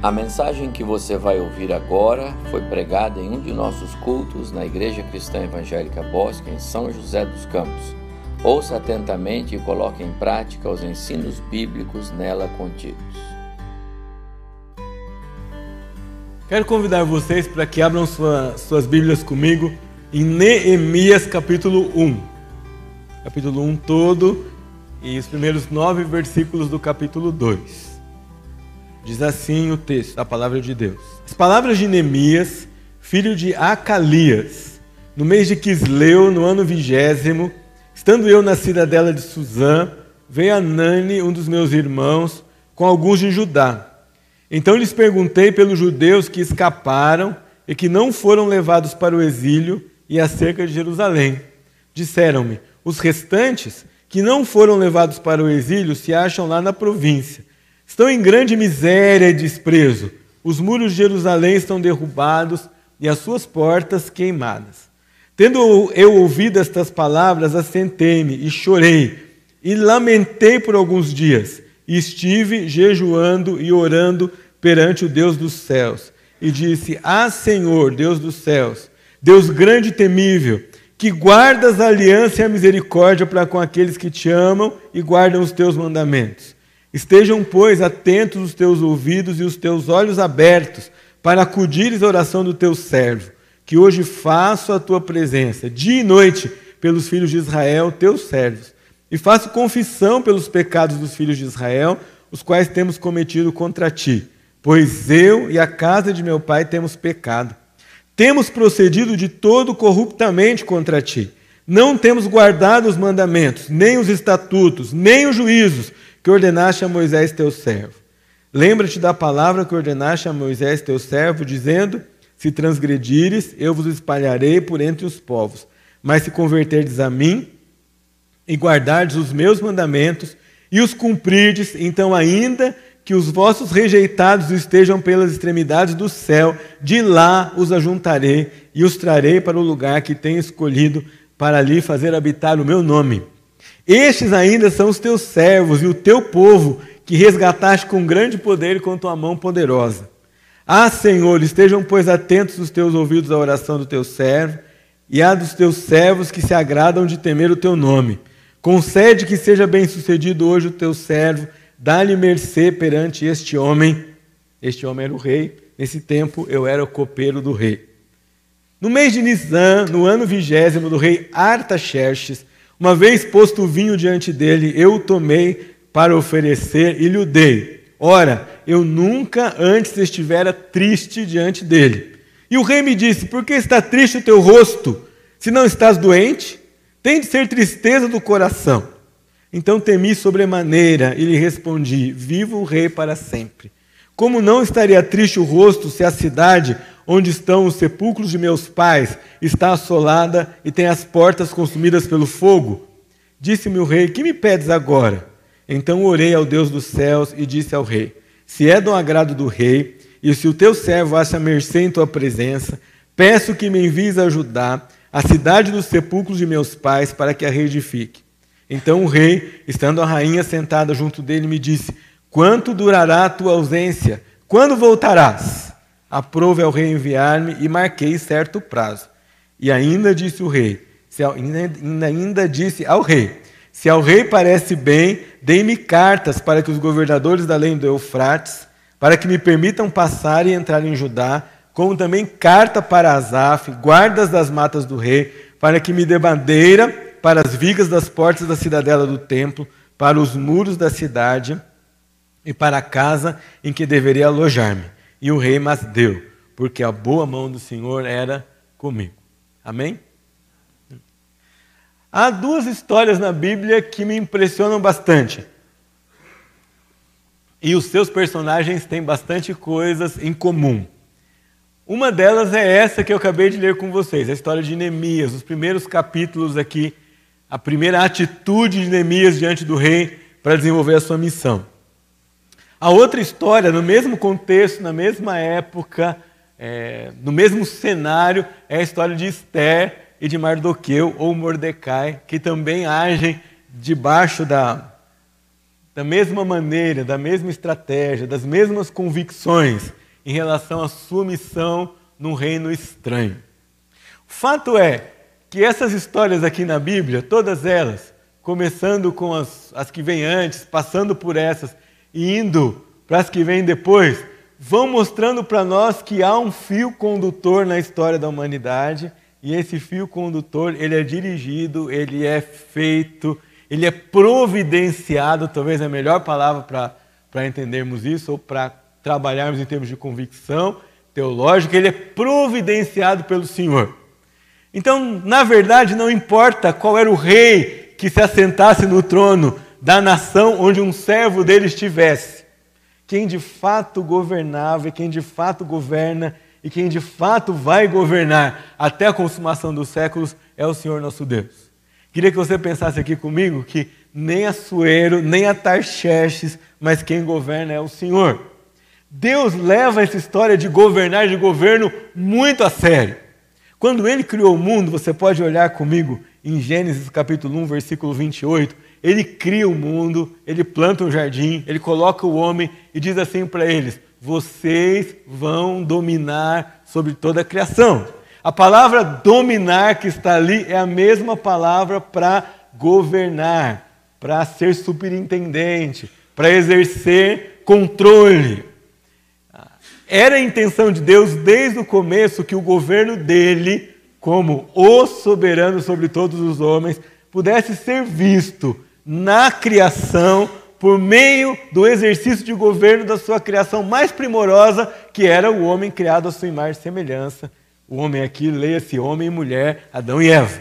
A mensagem que você vai ouvir agora foi pregada em um de nossos cultos na Igreja Cristã Evangélica Bosque, em São José dos Campos. Ouça atentamente e coloque em prática os ensinos bíblicos nela contidos. Quero convidar vocês para que abram sua, suas Bíblias comigo em Neemias capítulo 1. Capítulo 1 todo e os primeiros nove versículos do capítulo 2. Diz assim o texto da palavra de Deus. As palavras de Neemias, filho de Acalias, no mês de Quisleu, no ano vigésimo, estando eu na cidadela de Suzã, veio Anani, um dos meus irmãos, com alguns de Judá. Então lhes perguntei pelos judeus que escaparam e que não foram levados para o exílio e acerca de Jerusalém. Disseram-me: os restantes que não foram levados para o exílio se acham lá na província Estão em grande miséria e desprezo. Os muros de Jerusalém estão derrubados e as suas portas queimadas. Tendo eu ouvido estas palavras, assentei-me e chorei e lamentei por alguns dias. E estive jejuando e orando perante o Deus dos céus. E disse: Ah, Senhor, Deus dos céus, Deus grande e temível, que guardas a aliança e a misericórdia para com aqueles que te amam e guardam os teus mandamentos. Estejam, pois, atentos os teus ouvidos e os teus olhos abertos para acudires à oração do teu servo, que hoje faço a tua presença, dia e noite, pelos filhos de Israel, teus servos, e faço confissão pelos pecados dos filhos de Israel, os quais temos cometido contra ti, pois eu e a casa de meu pai temos pecado. Temos procedido de todo corruptamente contra ti. Não temos guardado os mandamentos, nem os estatutos, nem os juízos que ordenaste a Moisés teu servo. Lembra-te da palavra que ordenaste a Moisés teu servo, dizendo: Se transgredires, eu vos espalharei por entre os povos. Mas se converterdes a mim e guardardes os meus mandamentos e os cumprirdes, então ainda que os vossos rejeitados estejam pelas extremidades do céu, de lá os ajuntarei e os trarei para o lugar que tenho escolhido para ali fazer habitar o meu nome. Estes ainda são os teus servos e o teu povo, que resgataste com grande poder e com tua mão poderosa. Ah, Senhor, estejam, pois, atentos os teus ouvidos à oração do teu servo e à dos teus servos que se agradam de temer o teu nome. Concede que seja bem-sucedido hoje o teu servo, dá-lhe mercê perante este homem. Este homem era o rei, nesse tempo eu era o copeiro do rei. No mês de Nisan, no ano vigésimo do rei Artaxerxes, uma vez posto o vinho diante dele, eu o tomei para oferecer e lhe o dei. Ora, eu nunca antes estivera triste diante dele. E o rei me disse: Por que está triste o teu rosto? Se não estás doente, tem de ser tristeza do coração. Então temi sobremaneira e lhe respondi: Viva o rei para sempre. Como não estaria triste o rosto se a cidade onde estão os sepulcros de meus pais, está assolada e tem as portas consumidas pelo fogo? Disse-me o rei: Que me pedes agora? Então orei ao Deus dos céus e disse ao rei: Se é do agrado do rei, e se o teu servo acha mercê em tua presença, peço que me envies a ajudar a cidade dos sepulcros de meus pais para que a reedifique. Então o rei, estando a rainha sentada junto dele, me disse: Quanto durará a tua ausência? Quando voltarás? Aprove ao rei enviar-me e marquei certo prazo. E ainda disse o rei, se, ainda, ainda disse ao rei, se ao rei parece bem, dê-me cartas para que os governadores da lei do Eufrates, para que me permitam passar e entrar em Judá, como também carta para Asaf, guardas das matas do rei, para que me dê bandeira para as vigas das portas da cidadela do templo, para os muros da cidade e para a casa em que deveria alojar-me e o rei mas deu, porque a boa mão do Senhor era comigo. Amém? Há duas histórias na Bíblia que me impressionam bastante. E os seus personagens têm bastante coisas em comum. Uma delas é essa que eu acabei de ler com vocês, a história de Neemias, os primeiros capítulos aqui, a primeira atitude de Neemias diante do rei para desenvolver a sua missão. A outra história, no mesmo contexto, na mesma época, é, no mesmo cenário, é a história de Esther e de Mardoqueu ou Mordecai, que também agem debaixo da, da mesma maneira, da mesma estratégia, das mesmas convicções em relação à sua missão num reino estranho. O fato é que essas histórias aqui na Bíblia, todas elas, começando com as, as que vêm antes, passando por essas e indo para as que vêm depois, vão mostrando para nós que há um fio condutor na história da humanidade e esse fio condutor ele é dirigido, ele é feito, ele é providenciado, talvez é a melhor palavra para entendermos isso ou para trabalharmos em termos de convicção teológica, ele é providenciado pelo Senhor. Então, na verdade, não importa qual era o rei que se assentasse no trono da nação onde um servo dele estivesse. Quem de fato governava e quem de fato governa e quem de fato vai governar até a consumação dos séculos é o Senhor nosso Deus. Queria que você pensasse aqui comigo que nem Assuero, nem a Tarxerxes, mas quem governa é o Senhor. Deus leva essa história de governar, de governo, muito a sério. Quando ele criou o mundo, você pode olhar comigo em Gênesis capítulo 1, versículo 28. Ele cria o mundo, ele planta um jardim, ele coloca o homem e diz assim para eles: Vocês vão dominar sobre toda a criação. A palavra dominar que está ali é a mesma palavra para governar, para ser superintendente, para exercer controle. Era a intenção de Deus desde o começo que o governo dele, como o soberano sobre todos os homens, pudesse ser visto na criação por meio do exercício de governo da sua criação mais primorosa, que era o homem criado à sua imagem e semelhança. O homem aqui, leia-se homem e mulher, Adão e Eva.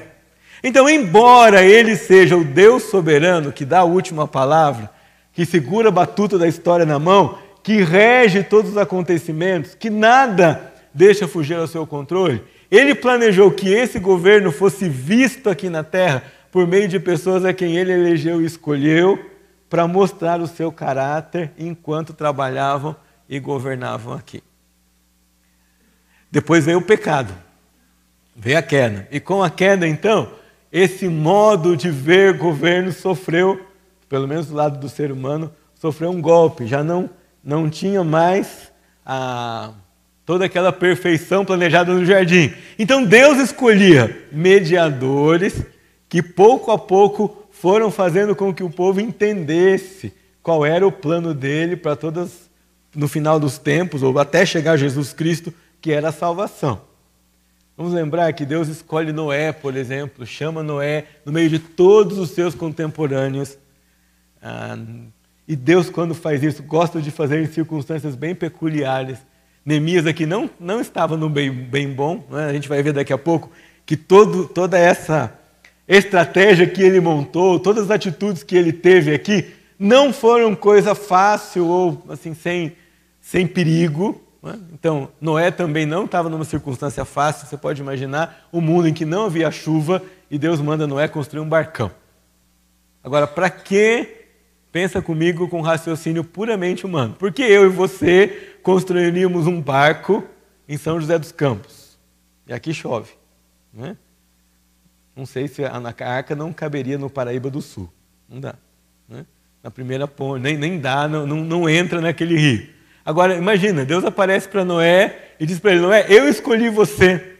Então, embora ele seja o Deus soberano que dá a última palavra, que segura a batuta da história na mão, que rege todos os acontecimentos, que nada deixa fugir ao seu controle, ele planejou que esse governo fosse visto aqui na terra por meio de pessoas a quem ele elegeu e escolheu para mostrar o seu caráter enquanto trabalhavam e governavam aqui. Depois veio o pecado, veio a queda. E com a queda, então, esse modo de ver governo sofreu, pelo menos do lado do ser humano, sofreu um golpe. Já não não tinha mais a, toda aquela perfeição planejada no jardim. Então Deus escolhia mediadores que pouco a pouco foram fazendo com que o povo entendesse qual era o plano dele para todas no final dos tempos ou até chegar a Jesus Cristo, que era a salvação. Vamos lembrar que Deus escolhe Noé, por exemplo, chama Noé no meio de todos os seus contemporâneos. Ah, e Deus, quando faz isso, gosta de fazer em circunstâncias bem peculiares. Neemias aqui não, não estava no bem, bem bom, né? a gente vai ver daqui a pouco que todo, toda essa estratégia que ele montou, todas as atitudes que ele teve aqui, não foram coisa fácil ou assim sem, sem perigo. Né? Então, Noé também não estava numa circunstância fácil. Você pode imaginar um mundo em que não havia chuva e Deus manda Noé construir um barcão. Agora, para que Pensa comigo com raciocínio puramente humano. Por que eu e você construiríamos um barco em São José dos Campos? E aqui chove. Não, é? Não sei se a arca não caberia no Paraíba do Sul. Não dá. Não é? Na primeira ponte, nem, nem dá, não, não, não entra naquele rio. Agora, imagina, Deus aparece para Noé e diz para ele: Noé, eu escolhi você.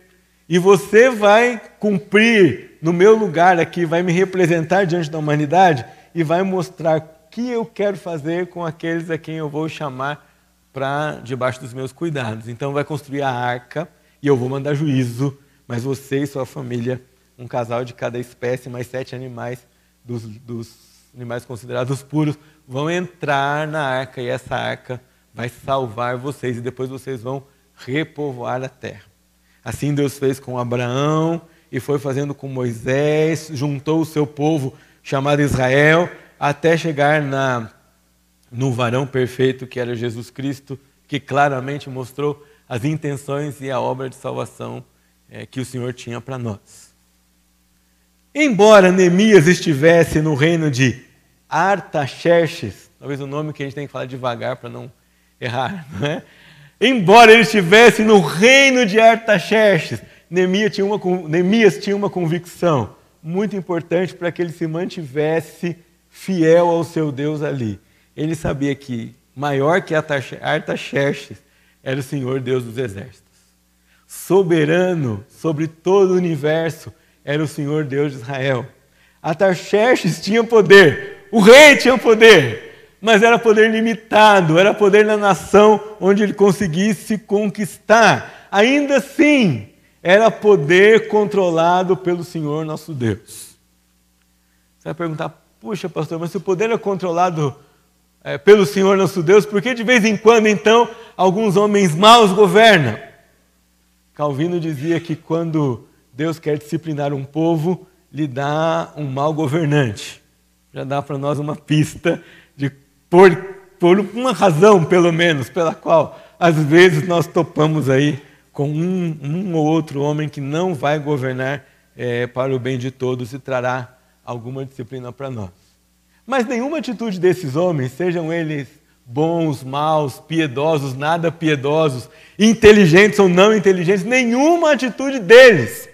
E você vai cumprir no meu lugar aqui, vai me representar diante da humanidade e vai mostrar que eu quero fazer com aqueles a quem eu vou chamar para debaixo dos meus cuidados. Então vai construir a arca e eu vou mandar juízo, mas você e sua família, um casal de cada espécie, mais sete animais dos, dos animais considerados puros, vão entrar na arca e essa arca vai salvar vocês e depois vocês vão repovoar a terra. Assim Deus fez com Abraão e foi fazendo com Moisés, juntou o seu povo chamado Israel até chegar na, no varão perfeito que era Jesus Cristo, que claramente mostrou as intenções e a obra de salvação é, que o Senhor tinha para nós. Embora Neemias estivesse no reino de Artaxerxes, talvez o nome que a gente tem que falar devagar para não errar, não é? Embora ele estivesse no reino de Artaxerxes, Neemias tinha uma, Neemias tinha uma convicção muito importante para que ele se mantivesse fiel ao seu Deus ali. ele sabia que maior que Artaxerxes era o Senhor Deus dos exércitos. Soberano sobre todo o universo era o Senhor Deus de Israel. Artaxerxes tinha poder, o rei tinha poder, mas era poder limitado, era poder na nação onde ele conseguisse conquistar. Ainda assim, era poder controlado pelo Senhor nosso Deus. Você vai perguntar, puxa, pastor, mas se o poder é controlado é, pelo Senhor nosso Deus, por que de vez em quando, então, alguns homens maus governam? Calvino dizia que quando Deus quer disciplinar um povo, lhe dá um mau governante. Já dá para nós uma pista de por, por uma razão, pelo menos, pela qual às vezes nós topamos aí com um, um ou outro homem que não vai governar é, para o bem de todos e trará alguma disciplina para nós. Mas nenhuma atitude desses homens, sejam eles bons, maus, piedosos, nada piedosos, inteligentes ou não inteligentes, nenhuma atitude deles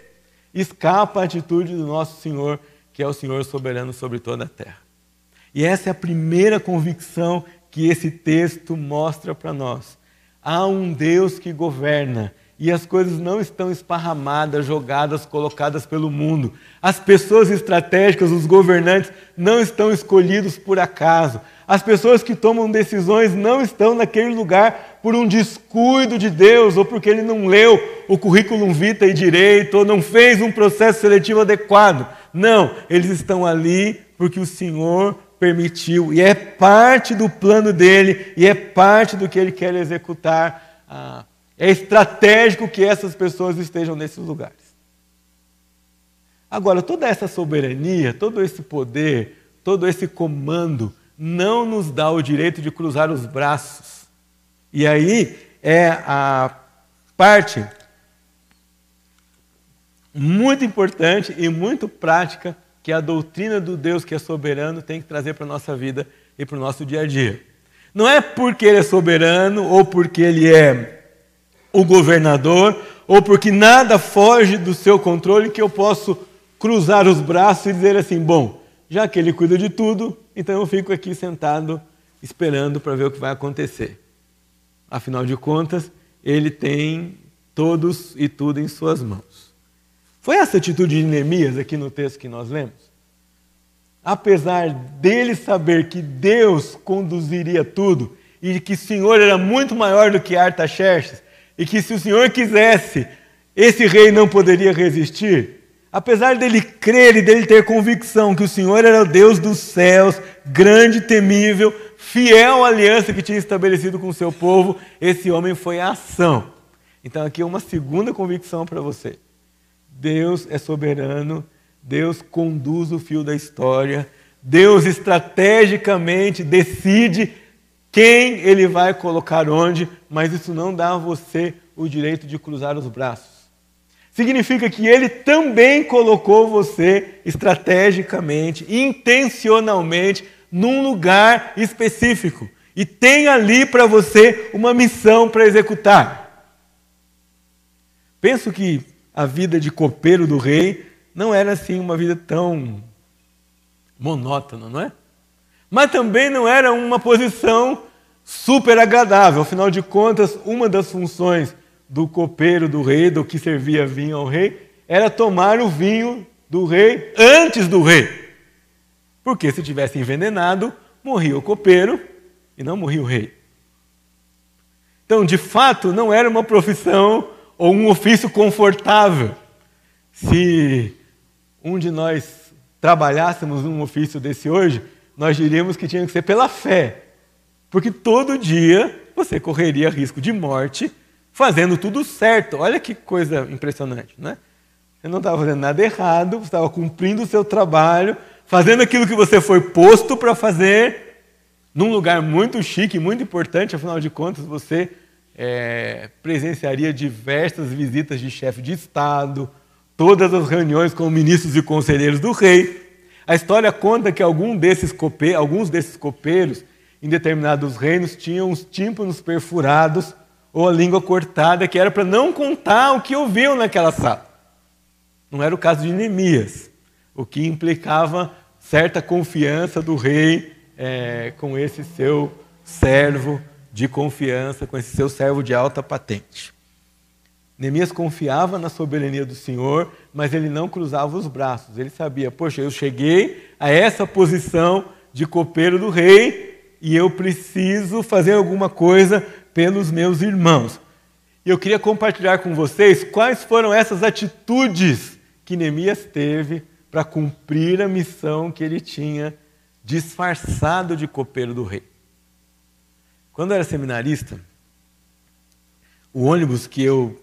escapa à atitude do nosso Senhor, que é o Senhor soberano sobre toda a terra. E essa é a primeira convicção que esse texto mostra para nós. Há um Deus que governa e as coisas não estão esparramadas, jogadas, colocadas pelo mundo. As pessoas estratégicas, os governantes, não estão escolhidos por acaso. As pessoas que tomam decisões não estão naquele lugar por um descuido de Deus ou porque ele não leu o currículo vitae direito ou não fez um processo seletivo adequado. Não, eles estão ali porque o Senhor permitiu e é parte do plano dele e é parte do que ele quer executar. Ah, é estratégico que essas pessoas estejam nesses lugares. Agora, toda essa soberania, todo esse poder, todo esse comando não nos dá o direito de cruzar os braços. E aí é a parte muito importante e muito prática que a doutrina do Deus que é soberano tem que trazer para a nossa vida e para o nosso dia a dia. Não é porque ele é soberano ou porque ele é o governador, ou porque nada foge do seu controle, que eu posso cruzar os braços e dizer assim: bom, já que ele cuida de tudo, então eu fico aqui sentado esperando para ver o que vai acontecer. Afinal de contas, ele tem todos e tudo em suas mãos. Foi essa atitude de Neemias aqui no texto que nós lemos? Apesar dele saber que Deus conduziria tudo e que o Senhor era muito maior do que Artaxerxes, e que se o Senhor quisesse, esse rei não poderia resistir, apesar dele crer e dele ter convicção que o Senhor era o Deus dos céus, grande, temível, fiel à aliança que tinha estabelecido com o seu povo, esse homem foi a ação. Então aqui é uma segunda convicção para você. Deus é soberano, Deus conduz o fio da história, Deus estrategicamente decide quem ele vai colocar onde, mas isso não dá a você o direito de cruzar os braços. Significa que ele também colocou você estrategicamente, intencionalmente, num lugar específico. E tem ali para você uma missão para executar. Penso que a vida de copeiro do rei não era assim uma vida tão monótona, não é? mas também não era uma posição super agradável. Afinal de contas, uma das funções do copeiro do rei, do que servia vinho ao rei, era tomar o vinho do rei antes do rei. Porque se tivesse envenenado, morria o copeiro e não morria o rei. Então, de fato, não era uma profissão ou um ofício confortável. Se um de nós trabalhássemos num ofício desse hoje, nós diríamos que tinha que ser pela fé. Porque todo dia você correria risco de morte fazendo tudo certo. Olha que coisa impressionante, né? Você não estava fazendo nada errado, você estava cumprindo o seu trabalho, fazendo aquilo que você foi posto para fazer, num lugar muito chique, muito importante, afinal de contas, você é, presenciaria diversas visitas de chefe de Estado, todas as reuniões com ministros e conselheiros do rei. A história conta que algum desses cope, alguns desses copeiros, em determinados reinos, tinham os tímpanos perfurados ou a língua cortada, que era para não contar o que ouviam naquela sala. Não era o caso de Neemias, o que implicava certa confiança do rei é, com esse seu servo de confiança, com esse seu servo de alta patente. Neemias confiava na soberania do Senhor, mas ele não cruzava os braços. Ele sabia, poxa, eu cheguei a essa posição de copeiro do rei e eu preciso fazer alguma coisa pelos meus irmãos. E eu queria compartilhar com vocês quais foram essas atitudes que Neemias teve para cumprir a missão que ele tinha disfarçado de copeiro do rei. Quando eu era seminarista, o ônibus que eu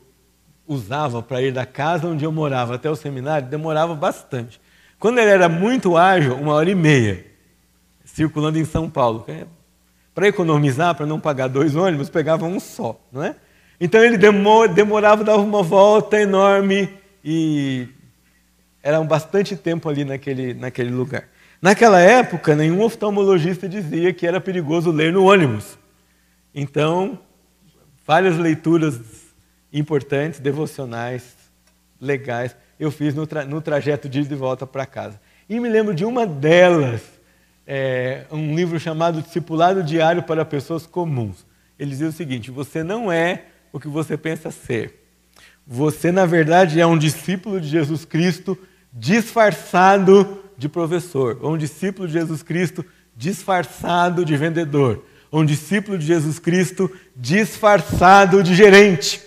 usava para ir da casa onde eu morava até o seminário demorava bastante. Quando ele era muito ágil, uma hora e meia, circulando em São Paulo. Para economizar, para não pagar dois ônibus, pegava um só, não é? Então ele demorava, dava uma volta enorme e era bastante tempo ali naquele, naquele lugar. Naquela época, nenhum oftalmologista dizia que era perigoso ler no ônibus. Então, várias leituras importantes, devocionais, legais, eu fiz no, tra no trajeto de ida e volta para casa. E me lembro de uma delas, é, um livro chamado Discipulado Diário para Pessoas Comuns. Ele dizia o seguinte: você não é o que você pensa ser. Você, na verdade, é um discípulo de Jesus Cristo disfarçado de professor, ou um discípulo de Jesus Cristo disfarçado de vendedor, ou um discípulo de Jesus Cristo disfarçado de gerente.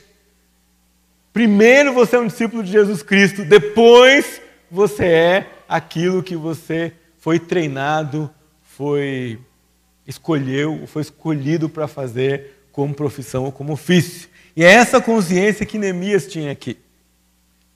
Primeiro você é um discípulo de Jesus Cristo, depois você é aquilo que você foi treinado, foi escolheu, foi escolhido para fazer como profissão ou como ofício. E é essa consciência que Neemias tinha aqui.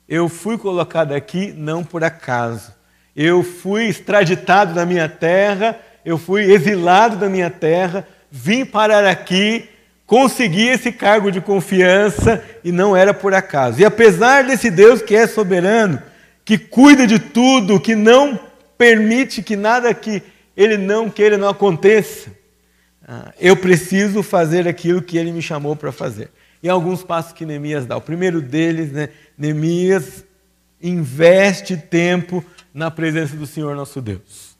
Eu fui colocado aqui não por acaso. Eu fui extraditado da minha terra, eu fui exilado da minha terra, vim parar aqui, consegui esse cargo de confiança e não era por acaso. E apesar desse Deus que é soberano, que cuida de tudo, que não permite que nada que ele não queira não aconteça, ah, eu preciso fazer aquilo que ele me chamou para fazer e alguns passos que Neemias dá. O primeiro deles, né, Neemias investe tempo na presença do Senhor nosso Deus.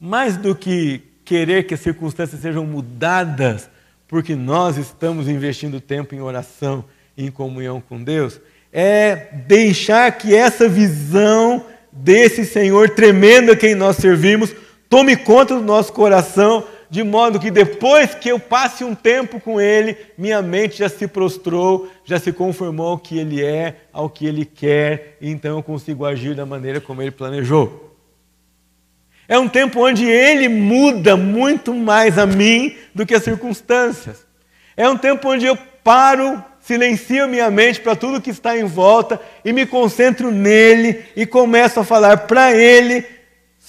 Mais do que querer que as circunstâncias sejam mudadas, porque nós estamos investindo tempo em oração e em comunhão com Deus, é deixar que essa visão desse Senhor tremendo a quem nós servimos tome conta do nosso coração de modo que depois que eu passe um tempo com Ele, minha mente já se prostrou, já se conformou ao que Ele é, ao que Ele quer, e então eu consigo agir da maneira como Ele planejou. É um tempo onde Ele muda muito mais a mim do que as circunstâncias. É um tempo onde eu paro, silencio minha mente para tudo que está em volta e me concentro nele e começo a falar para Ele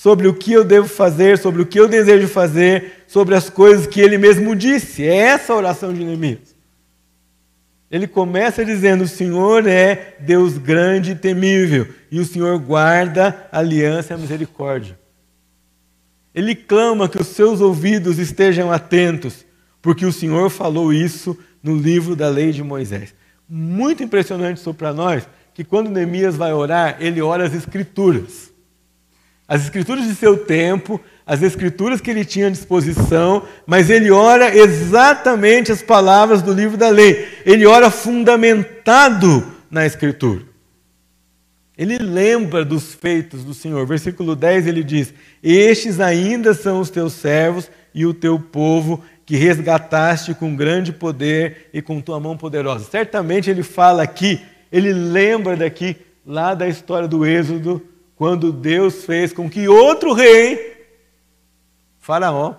sobre o que eu devo fazer, sobre o que eu desejo fazer, sobre as coisas que ele mesmo disse. É essa a oração de Neemias. Ele começa dizendo: O Senhor é Deus grande e temível, e o Senhor guarda a aliança e a misericórdia. Ele clama que os seus ouvidos estejam atentos, porque o Senhor falou isso no livro da lei de Moisés. Muito impressionante isso para nós, que quando Neemias vai orar, ele ora as Escrituras as escrituras de seu tempo, as escrituras que ele tinha à disposição, mas ele ora exatamente as palavras do livro da lei. Ele ora fundamentado na escritura. Ele lembra dos feitos do Senhor. Versículo 10 ele diz: Estes ainda são os teus servos e o teu povo que resgataste com grande poder e com tua mão poderosa. Certamente ele fala aqui, ele lembra daqui, lá da história do Êxodo, quando Deus fez com que outro rei, Faraó,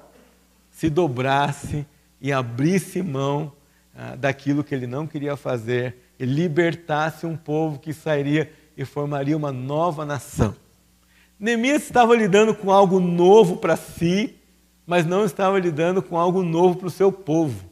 se dobrasse e abrisse mão ah, daquilo que ele não queria fazer e libertasse um povo que sairia e formaria uma nova nação. Neemias estava lidando com algo novo para si, mas não estava lidando com algo novo para o seu povo.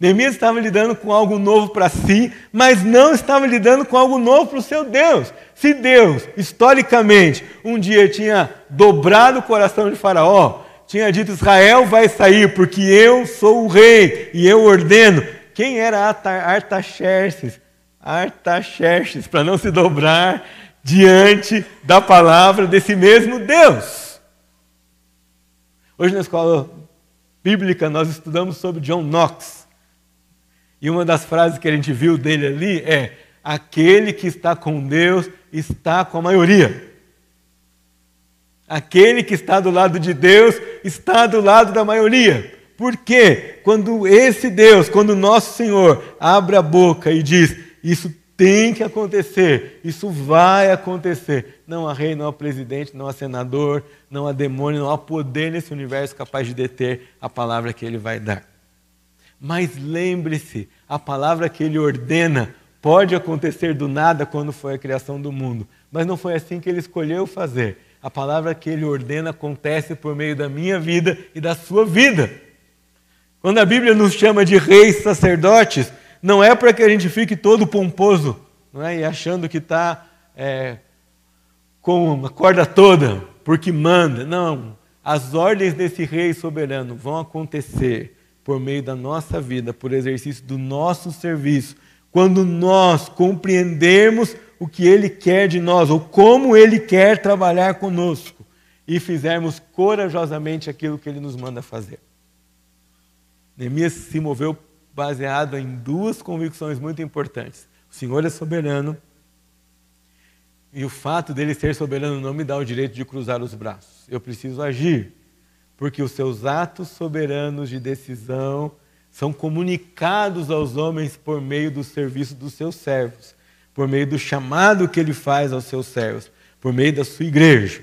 Neemias estava lidando com algo novo para si, mas não estava lidando com algo novo para o seu Deus. Se Deus, historicamente, um dia tinha dobrado o coração de Faraó, tinha dito: Israel vai sair porque eu sou o rei e eu ordeno. Quem era Artaxerxes? Artaxerxes, para não se dobrar diante da palavra desse mesmo Deus. Hoje na escola bíblica nós estudamos sobre John Knox. E uma das frases que a gente viu dele ali é: aquele que está com Deus está com a maioria. Aquele que está do lado de Deus está do lado da maioria. Porque quando esse Deus, quando o nosso Senhor abre a boca e diz: Isso tem que acontecer, isso vai acontecer. Não há rei, não há presidente, não há senador, não há demônio, não há poder nesse universo capaz de deter a palavra que ele vai dar. Mas lembre-se, a palavra que ele ordena pode acontecer do nada quando foi a criação do mundo, mas não foi assim que ele escolheu fazer. A palavra que ele ordena acontece por meio da minha vida e da sua vida. Quando a Bíblia nos chama de reis sacerdotes, não é para que a gente fique todo pomposo não é? e achando que está é, com a corda toda, porque manda. Não. As ordens desse rei soberano vão acontecer por meio da nossa vida, por exercício do nosso serviço, quando nós compreendermos o que ele quer de nós, ou como ele quer trabalhar conosco, e fizermos corajosamente aquilo que ele nos manda fazer. Neemias se moveu baseado em duas convicções muito importantes. O Senhor é soberano, e o fato dele ser soberano não me dá o direito de cruzar os braços. Eu preciso agir, porque os seus atos soberanos de decisão são comunicados aos homens por meio do serviço dos seus servos, por meio do chamado que ele faz aos seus servos, por meio da sua igreja.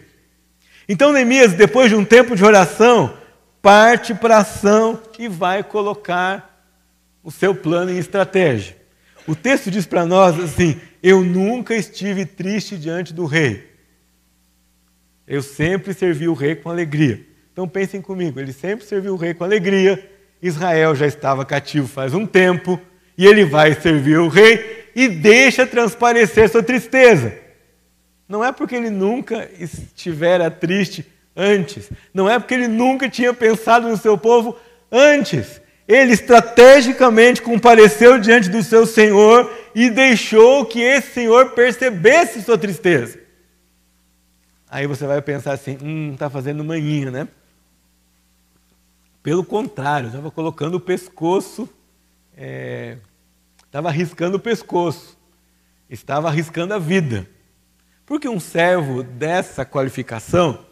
Então Neemias, depois de um tempo de oração, parte para a ação e vai colocar o seu plano em estratégia. O texto diz para nós assim: Eu nunca estive triste diante do rei. Eu sempre servi o rei com alegria. Então pensem comigo, ele sempre serviu o rei com alegria. Israel já estava cativo faz um tempo, e ele vai servir o rei e deixa transparecer sua tristeza. Não é porque ele nunca estivera triste antes, não é porque ele nunca tinha pensado no seu povo antes, ele estrategicamente compareceu diante do seu Senhor e deixou que esse Senhor percebesse sua tristeza. Aí você vai pensar assim: hum, está fazendo manhinha, né? Pelo contrário, estava colocando o pescoço, é, estava arriscando o pescoço, estava arriscando a vida. Porque um servo dessa qualificação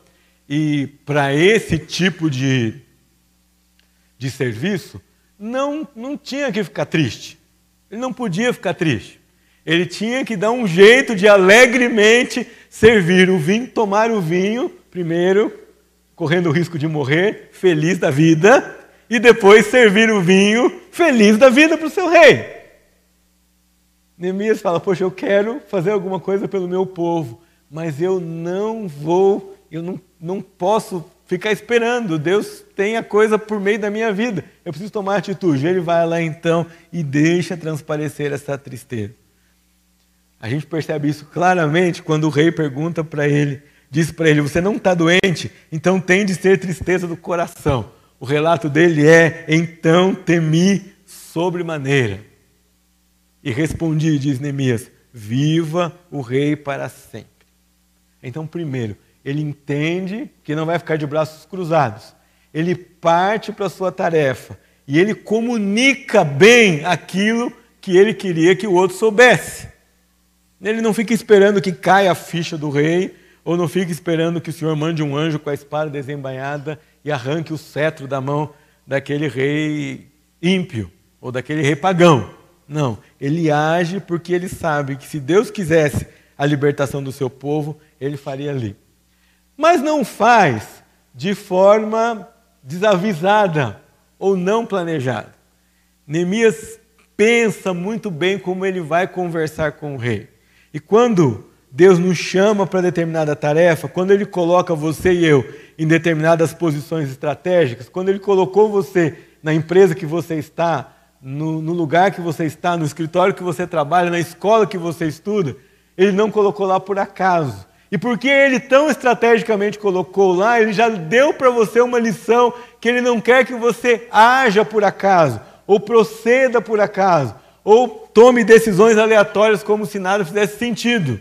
e para esse tipo de de serviço, não, não tinha que ficar triste. Ele não podia ficar triste. Ele tinha que dar um jeito de alegremente servir o vinho, tomar o vinho, primeiro, correndo o risco de morrer, feliz da vida, e depois servir o vinho, feliz da vida para o seu rei. Neemias fala: Poxa, eu quero fazer alguma coisa pelo meu povo, mas eu não vou, eu não, não posso ficar esperando. Deus tem a coisa por meio da minha vida. Eu preciso tomar atitude. Ele vai lá então e deixa transparecer essa tristeza. A gente percebe isso claramente quando o rei pergunta para ele, diz para ele: Você não está doente, então tem de ser tristeza do coração. O relato dele é: Então temi sobremaneira. E respondi, diz Neemias: Viva o rei para sempre. Então, primeiro, ele entende que não vai ficar de braços cruzados. Ele parte para a sua tarefa e ele comunica bem aquilo que ele queria que o outro soubesse. Ele não fica esperando que caia a ficha do rei, ou não fica esperando que o Senhor mande um anjo com a espada desembainhada e arranque o cetro da mão daquele rei ímpio ou daquele rei pagão. Não, ele age porque ele sabe que se Deus quisesse a libertação do seu povo, ele faria ali mas não faz de forma desavisada ou não planejada. Neemias pensa muito bem como ele vai conversar com o rei. E quando Deus nos chama para determinada tarefa, quando Ele coloca você e eu em determinadas posições estratégicas, quando Ele colocou você na empresa que você está, no, no, lugar que você está, no escritório que você trabalha, na escola que você estuda, Ele não colocou lá por acaso. E porque ele tão estrategicamente colocou lá, ele já deu para você uma lição que ele não quer que você haja por acaso, ou proceda por acaso, ou tome decisões aleatórias como se nada fizesse sentido.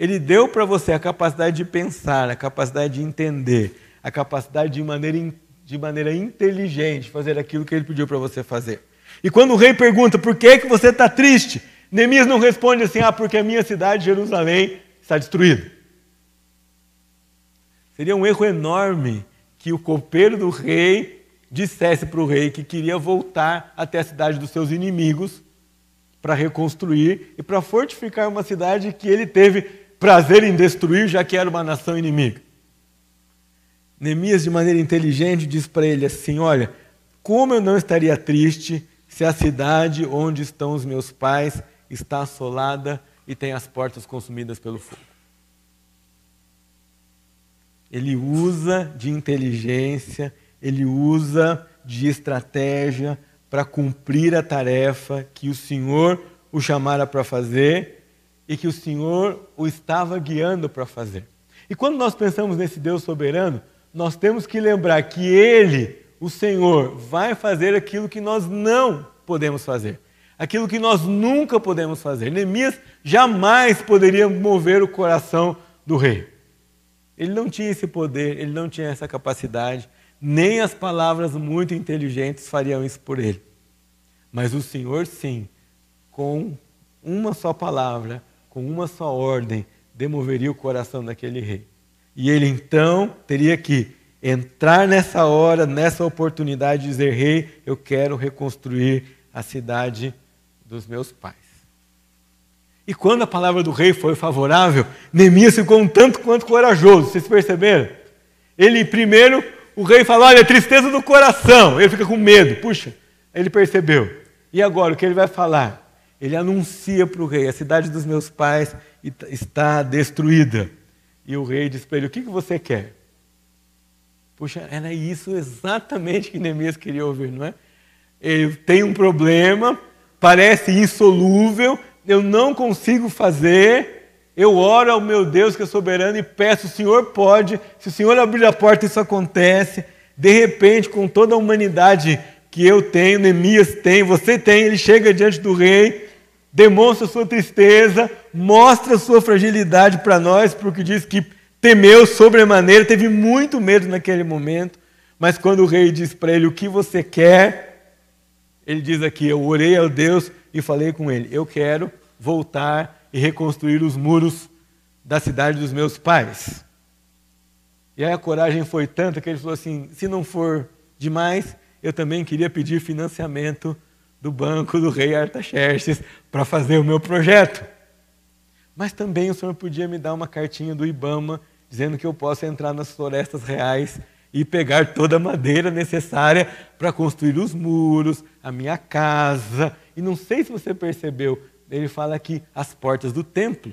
Ele deu para você a capacidade de pensar, a capacidade de entender, a capacidade de maneira, de maneira inteligente fazer aquilo que ele pediu para você fazer. E quando o rei pergunta por que, que você está triste, Neemias não responde assim, ah, porque a minha cidade, Jerusalém, está destruída. Seria um erro enorme que o copeiro do rei dissesse para o rei que queria voltar até a cidade dos seus inimigos para reconstruir e para fortificar uma cidade que ele teve prazer em destruir, já que era uma nação inimiga. Neemias, de maneira inteligente, diz para ele assim: Olha, como eu não estaria triste se a cidade onde estão os meus pais está assolada e tem as portas consumidas pelo fogo? Ele usa de inteligência, ele usa de estratégia para cumprir a tarefa que o Senhor o chamara para fazer e que o Senhor o estava guiando para fazer. E quando nós pensamos nesse Deus soberano, nós temos que lembrar que Ele, o Senhor, vai fazer aquilo que nós não podemos fazer, aquilo que nós nunca podemos fazer. Neemias jamais poderia mover o coração do rei. Ele não tinha esse poder, ele não tinha essa capacidade, nem as palavras muito inteligentes fariam isso por ele. Mas o Senhor, sim, com uma só palavra, com uma só ordem, demoveria o coração daquele rei. E ele então teria que entrar nessa hora, nessa oportunidade, dizer: Rei, eu quero reconstruir a cidade dos meus pais. E quando a palavra do rei foi favorável, Neemias ficou um tanto quanto corajoso. Vocês perceberam? Ele primeiro, o rei falou: Olha, tristeza do coração. Ele fica com medo. Puxa, ele percebeu. E agora, o que ele vai falar? Ele anuncia para o rei: A cidade dos meus pais está destruída. E o rei diz para ele: O que, que você quer? Puxa, era isso exatamente que Neemias queria ouvir, não é? Ele tem um problema, parece insolúvel, eu não consigo fazer. Eu oro ao meu Deus que é soberano e peço: o Senhor pode, se o Senhor abrir a porta, isso acontece. De repente, com toda a humanidade que eu tenho, Neemias tem, você tem, ele chega diante do rei demonstra sua tristeza, mostra sua fragilidade para nós, porque diz que temeu sobremaneira, teve muito medo naquele momento, mas quando o rei diz para ele o que você quer, ele diz aqui: Eu orei ao Deus e falei com ele, eu quero voltar e reconstruir os muros da cidade dos meus pais. E aí a coragem foi tanta que ele falou assim: se não for demais, eu também queria pedir financiamento do banco do rei Artaxerxes para fazer o meu projeto. Mas também o senhor podia me dar uma cartinha do Ibama dizendo que eu posso entrar nas florestas reais e pegar toda a madeira necessária para construir os muros, a minha casa. E não sei se você percebeu, ele fala aqui as portas do templo.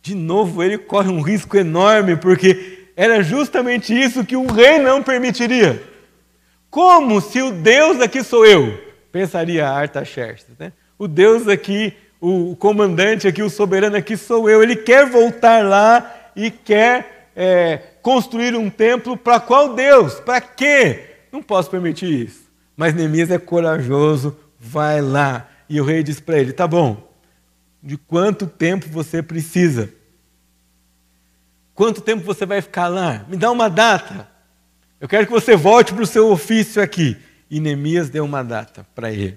De novo, ele corre um risco enorme, porque era justamente isso que o rei não permitiria. Como se o Deus aqui sou eu? Pensaria Artaxerxes. Né? O Deus aqui, o comandante aqui, o soberano aqui sou eu. Ele quer voltar lá e quer é, construir um templo para qual Deus? Para quê? Não posso permitir isso. Mas Neemias é corajoso, vai lá. E o rei diz para ele: tá bom, de quanto tempo você precisa? Quanto tempo você vai ficar lá? Me dá uma data. Eu quero que você volte para o seu ofício aqui. E Neemias deu uma data para ele.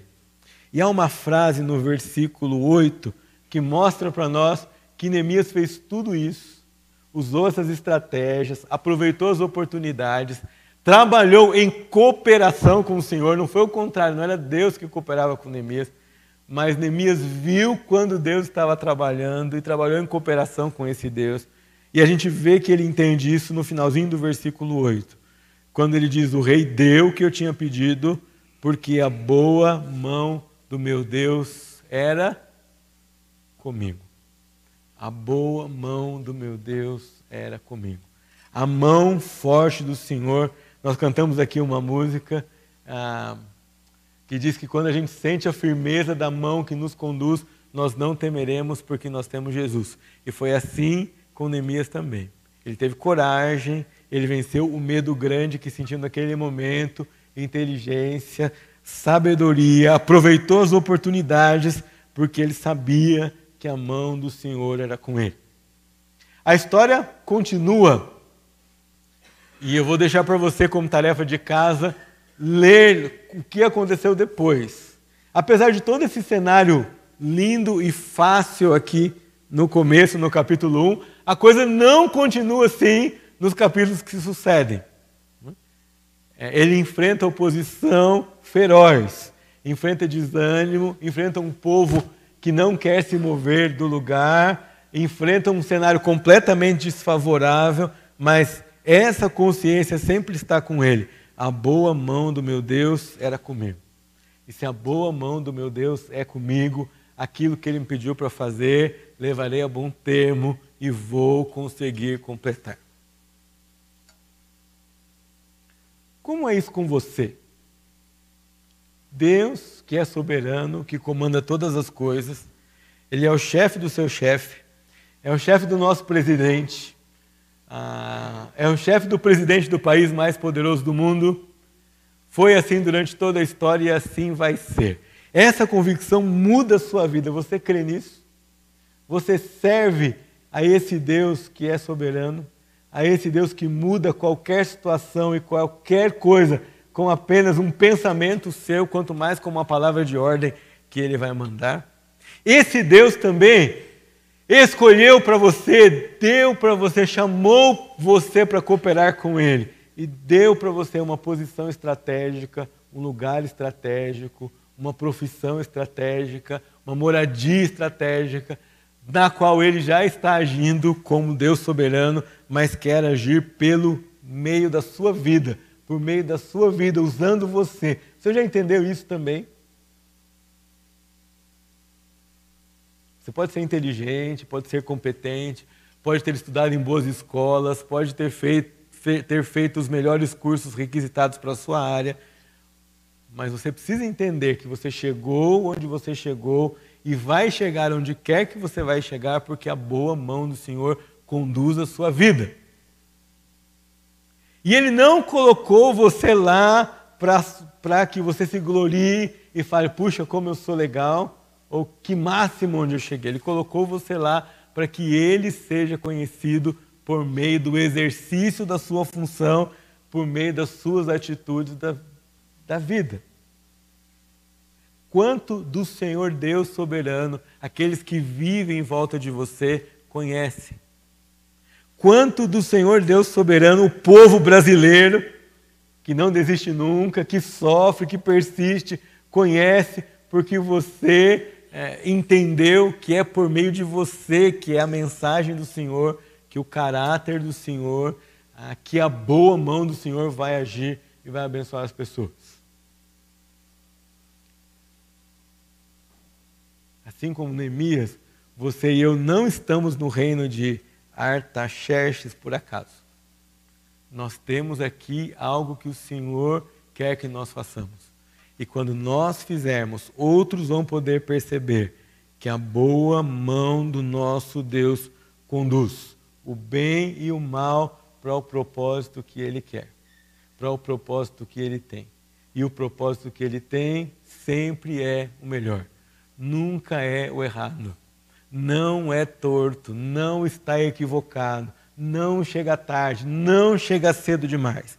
E há uma frase no versículo 8 que mostra para nós que Neemias fez tudo isso, usou essas estratégias, aproveitou as oportunidades, trabalhou em cooperação com o Senhor, não foi o contrário, não era Deus que cooperava com Neemias, mas Neemias viu quando Deus estava trabalhando e trabalhou em cooperação com esse Deus. E a gente vê que ele entende isso no finalzinho do versículo 8 quando ele diz: O rei deu o que eu tinha pedido, porque a boa mão do meu Deus era comigo. A boa mão do meu Deus era comigo. A mão forte do Senhor. Nós cantamos aqui uma música ah, que diz que quando a gente sente a firmeza da mão que nos conduz, nós não temeremos porque nós temos Jesus. E foi assim com Neemias também. Ele teve coragem, ele venceu o medo grande que sentiu naquele momento, inteligência, sabedoria, aproveitou as oportunidades, porque ele sabia que a mão do Senhor era com ele. A história continua. E eu vou deixar para você, como tarefa de casa, ler o que aconteceu depois. Apesar de todo esse cenário lindo e fácil aqui no começo, no capítulo 1, a coisa não continua assim nos capítulos que se sucedem. É, ele enfrenta oposição feroz, enfrenta desânimo, enfrenta um povo que não quer se mover do lugar, enfrenta um cenário completamente desfavorável, mas essa consciência sempre está com ele. A boa mão do meu Deus era comigo. E se a boa mão do meu Deus é comigo, aquilo que ele me pediu para fazer, levarei a bom termo e vou conseguir completar. Como é isso com você? Deus, que é soberano, que comanda todas as coisas, Ele é o chefe do seu chefe, é o chefe do nosso presidente, ah, é o chefe do presidente do país mais poderoso do mundo. Foi assim durante toda a história e assim vai ser. Essa convicção muda a sua vida. Você crê nisso? Você serve a esse Deus que é soberano, a esse Deus que muda qualquer situação e qualquer coisa com apenas um pensamento seu, quanto mais com uma palavra de ordem que ele vai mandar. Esse Deus também escolheu para você, deu para você, chamou você para cooperar com Ele e deu para você uma posição estratégica, um lugar estratégico, uma profissão estratégica, uma moradia estratégica, na qual Ele já está agindo como Deus soberano, mas quer agir pelo meio da sua vida, por meio da sua vida, usando você. Você já entendeu isso também? Você pode ser inteligente, pode ser competente, pode ter estudado em boas escolas, pode ter feito, ter feito os melhores cursos requisitados para a sua área, mas você precisa entender que você chegou onde você chegou e vai chegar onde quer que você vai chegar, porque a boa mão do Senhor conduz a sua vida. E Ele não colocou você lá para que você se glorie e fale, puxa, como eu sou legal ou que máximo onde eu cheguei. Ele colocou você lá para que ele seja conhecido por meio do exercício da sua função, por meio das suas atitudes da, da vida. Quanto do Senhor Deus soberano, aqueles que vivem em volta de você, conhecem? Quanto do Senhor Deus soberano, o povo brasileiro, que não desiste nunca, que sofre, que persiste, conhece, porque você é, entendeu que é por meio de você que é a mensagem do Senhor, que o caráter do Senhor, ah, que a boa mão do Senhor vai agir e vai abençoar as pessoas. Assim como Neemias, você e eu não estamos no reino de Artaxerxes por acaso. Nós temos aqui algo que o Senhor quer que nós façamos. E quando nós fizermos, outros vão poder perceber que a boa mão do nosso Deus conduz o bem e o mal para o propósito que Ele quer, para o propósito que Ele tem. E o propósito que Ele tem sempre é o melhor, nunca é o errado. Não é torto, não está equivocado, não chega tarde, não chega cedo demais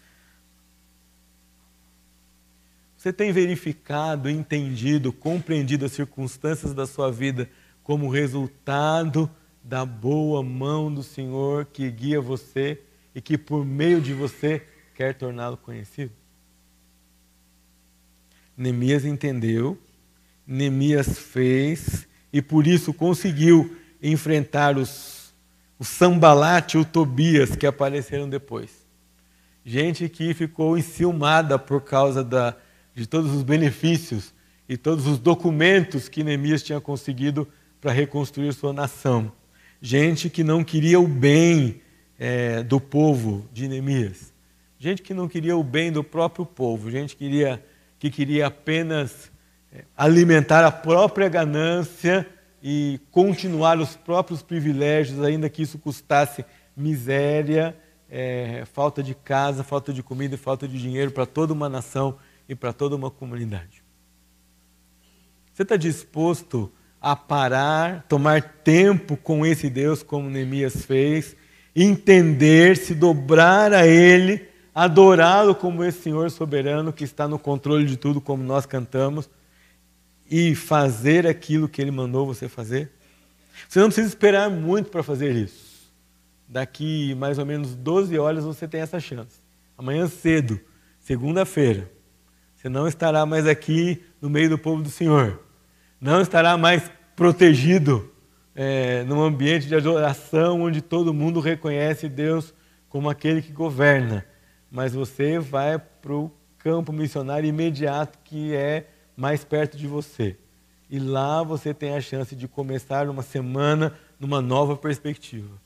você tem verificado, entendido, compreendido as circunstâncias da sua vida como resultado da boa mão do Senhor que guia você e que por meio de você quer torná-lo conhecido? Neemias entendeu, Neemias fez e por isso conseguiu enfrentar os, o Sambalate e o Tobias que apareceram depois. Gente que ficou enciumada por causa da de todos os benefícios e todos os documentos que Neemias tinha conseguido para reconstruir sua nação. Gente que não queria o bem é, do povo de Neemias. Gente que não queria o bem do próprio povo. Gente que queria, que queria apenas alimentar a própria ganância e continuar os próprios privilégios, ainda que isso custasse miséria, é, falta de casa, falta de comida e falta de dinheiro para toda uma nação e para toda uma comunidade. Você está disposto a parar, tomar tempo com esse Deus, como Neemias fez, entender, se dobrar a Ele, adorá-lo como esse Senhor soberano que está no controle de tudo, como nós cantamos, e fazer aquilo que Ele mandou você fazer? Você não precisa esperar muito para fazer isso. Daqui mais ou menos 12 horas você tem essa chance. Amanhã cedo, segunda-feira, você não estará mais aqui no meio do povo do Senhor. Não estará mais protegido é, num ambiente de adoração onde todo mundo reconhece Deus como aquele que governa. Mas você vai para o campo missionário imediato que é mais perto de você. E lá você tem a chance de começar uma semana numa nova perspectiva.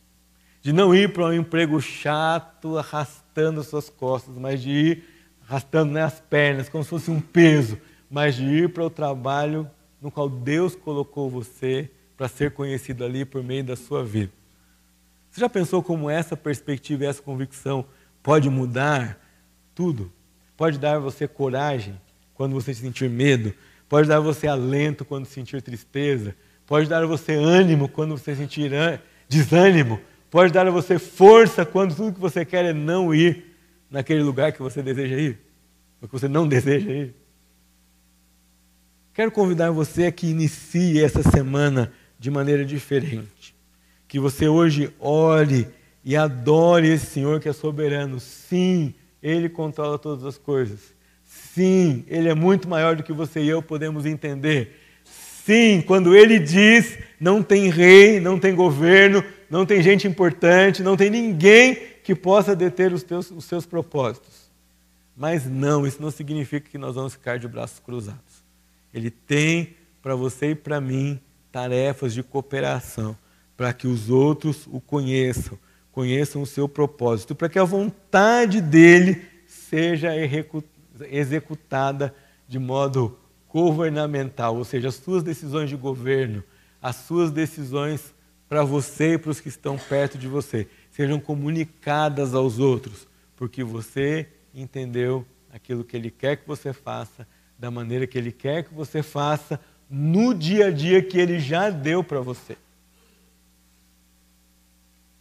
De não ir para um emprego chato, arrastando suas costas, mas de ir arrastando né, pernas, como se fosse um peso, mas de ir para o trabalho no qual Deus colocou você para ser conhecido ali por meio da sua vida. Você já pensou como essa perspectiva e essa convicção pode mudar tudo? Pode dar a você coragem quando você sentir medo, pode dar a você alento quando sentir tristeza, pode dar a você ânimo quando você sentir desânimo, pode dar a você força quando tudo que você quer é não ir naquele lugar que você deseja ir, ou que você não deseja ir. Quero convidar você a que inicie essa semana de maneira diferente. Que você hoje ore e adore esse Senhor que é soberano. Sim, Ele controla todas as coisas. Sim, Ele é muito maior do que você e eu podemos entender. Sim, quando Ele diz, não tem rei, não tem governo, não tem gente importante, não tem ninguém que possa deter os, teus, os seus propósitos. Mas não, isso não significa que nós vamos ficar de braços cruzados. Ele tem para você e para mim tarefas de cooperação, para que os outros o conheçam, conheçam o seu propósito, para que a vontade dele seja executada de modo governamental, ou seja, as suas decisões de governo, as suas decisões para você e para os que estão perto de você sejam comunicadas aos outros, porque você entendeu aquilo que Ele quer que você faça, da maneira que Ele quer que você faça, no dia a dia que Ele já deu para você.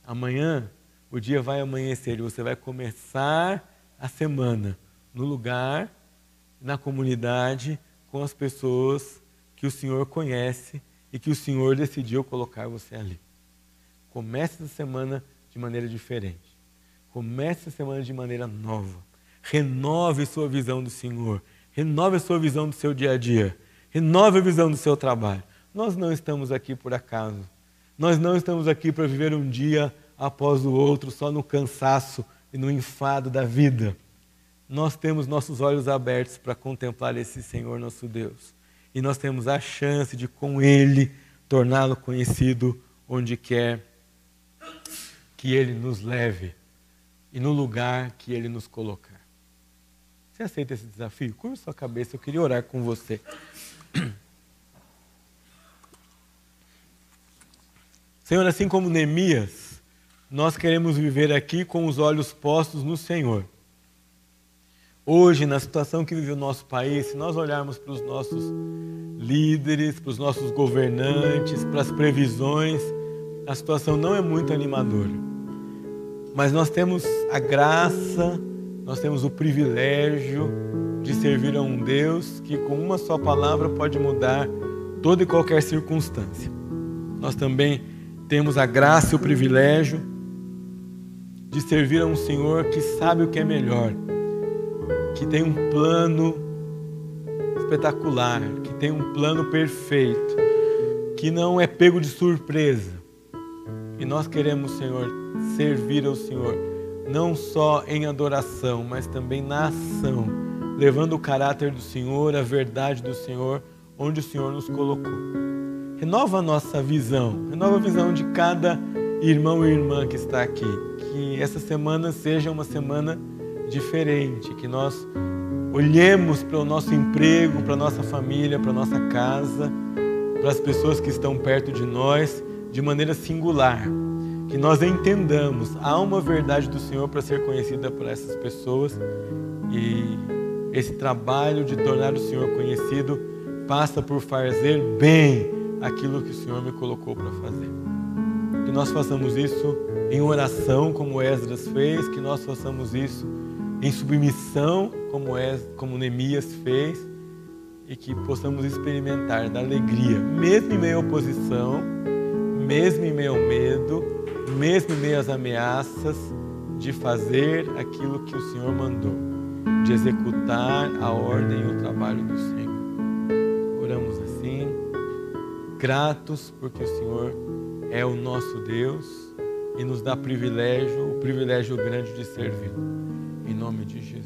Amanhã, o dia vai amanhecer e você vai começar a semana no lugar, na comunidade, com as pessoas que o Senhor conhece e que o Senhor decidiu colocar você ali. Comece essa semana de maneira diferente. Comece a semana de maneira nova. Renove sua visão do Senhor. Renove a sua visão do seu dia a dia. Renove a visão do seu trabalho. Nós não estamos aqui por acaso. Nós não estamos aqui para viver um dia após o outro só no cansaço e no enfado da vida. Nós temos nossos olhos abertos para contemplar esse Senhor nosso Deus. E nós temos a chance de, com Ele, torná-lo conhecido onde quer que Ele nos leve e no lugar que Ele nos colocar. Você aceita esse desafio? Curva sua cabeça, eu queria orar com você. Senhor, assim como Neemias, nós queremos viver aqui com os olhos postos no Senhor. Hoje, na situação que vive o nosso país, se nós olharmos para os nossos líderes, para os nossos governantes, para as previsões, a situação não é muito animadora. Mas nós temos a graça, nós temos o privilégio de servir a um Deus que, com uma só palavra, pode mudar toda e qualquer circunstância. Nós também temos a graça e o privilégio de servir a um Senhor que sabe o que é melhor, que tem um plano espetacular, que tem um plano perfeito, que não é pego de surpresa. E nós queremos, Senhor, servir ao Senhor, não só em adoração, mas também na ação, levando o caráter do Senhor, a verdade do Senhor, onde o Senhor nos colocou. Renova a nossa visão, renova a visão de cada irmão e irmã que está aqui. Que essa semana seja uma semana diferente, que nós olhemos para o nosso emprego, para a nossa família, para a nossa casa, para as pessoas que estão perto de nós de maneira singular que nós entendamos, há uma verdade do Senhor para ser conhecida por essas pessoas e esse trabalho de tornar o Senhor conhecido passa por fazer bem, aquilo que o Senhor me colocou para fazer. Que nós façamos isso em oração, como Esdras fez, que nós façamos isso em submissão, como, es, como Neemias fez, e que possamos experimentar da alegria, mesmo em meio à oposição, mesmo em meio ao medo, mesmo em meio às ameaças, de fazer aquilo que o Senhor mandou, de executar a ordem e o trabalho do Senhor. Oramos assim, gratos porque o Senhor é o nosso Deus e nos dá privilégio, o privilégio grande de servi-lo. Em nome de Jesus.